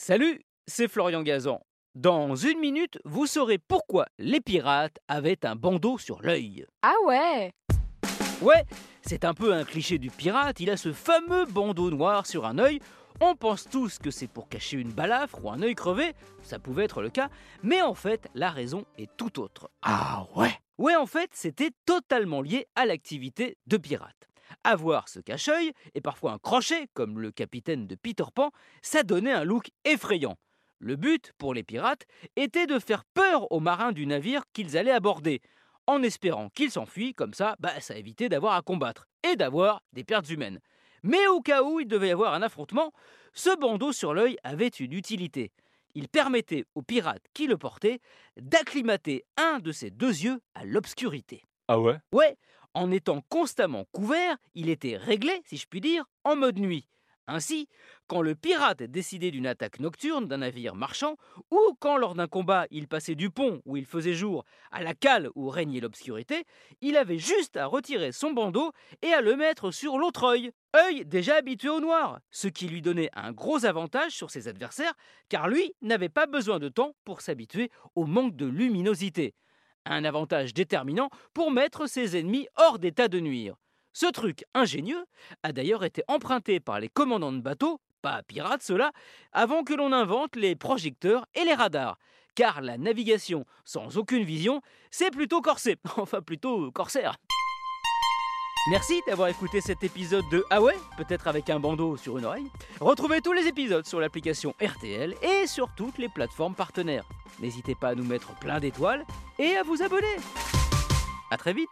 Salut, c'est Florian Gazan. Dans une minute, vous saurez pourquoi les pirates avaient un bandeau sur l'œil. Ah ouais Ouais, c'est un peu un cliché du pirate, il a ce fameux bandeau noir sur un œil. On pense tous que c'est pour cacher une balafre ou un œil crevé, ça pouvait être le cas, mais en fait, la raison est tout autre. Ah ouais Ouais, en fait, c'était totalement lié à l'activité de pirate. Avoir ce cache-œil, et parfois un crochet, comme le capitaine de Peter Pan, ça donnait un look effrayant. Le but, pour les pirates, était de faire peur aux marins du navire qu'ils allaient aborder, en espérant qu'ils s'enfuient, comme ça, bah, ça évitait d'avoir à combattre, et d'avoir des pertes humaines. Mais au cas où il devait y avoir un affrontement, ce bandeau sur l'œil avait une utilité. Il permettait aux pirates qui le portaient d'acclimater un de ses deux yeux à l'obscurité. Ah ouais? Ouais, en étant constamment couvert, il était réglé, si je puis dire, en mode nuit. Ainsi, quand le pirate décidait d'une attaque nocturne d'un navire marchand, ou quand lors d'un combat il passait du pont où il faisait jour à la cale où régnait l'obscurité, il avait juste à retirer son bandeau et à le mettre sur l'autre œil, œil déjà habitué au noir, ce qui lui donnait un gros avantage sur ses adversaires, car lui n'avait pas besoin de temps pour s'habituer au manque de luminosité. Un avantage déterminant pour mettre ses ennemis hors d'état de nuire. Ce truc ingénieux a d'ailleurs été emprunté par les commandants de bateaux, pas pirates ceux-là, avant que l'on invente les projecteurs et les radars. Car la navigation sans aucune vision, c'est plutôt corsé, enfin plutôt corsaire. Merci d'avoir écouté cet épisode de Ah ouais, peut-être avec un bandeau sur une oreille. Retrouvez tous les épisodes sur l'application RTL et sur toutes les plateformes partenaires. N'hésitez pas à nous mettre plein d'étoiles et à vous abonner. A très vite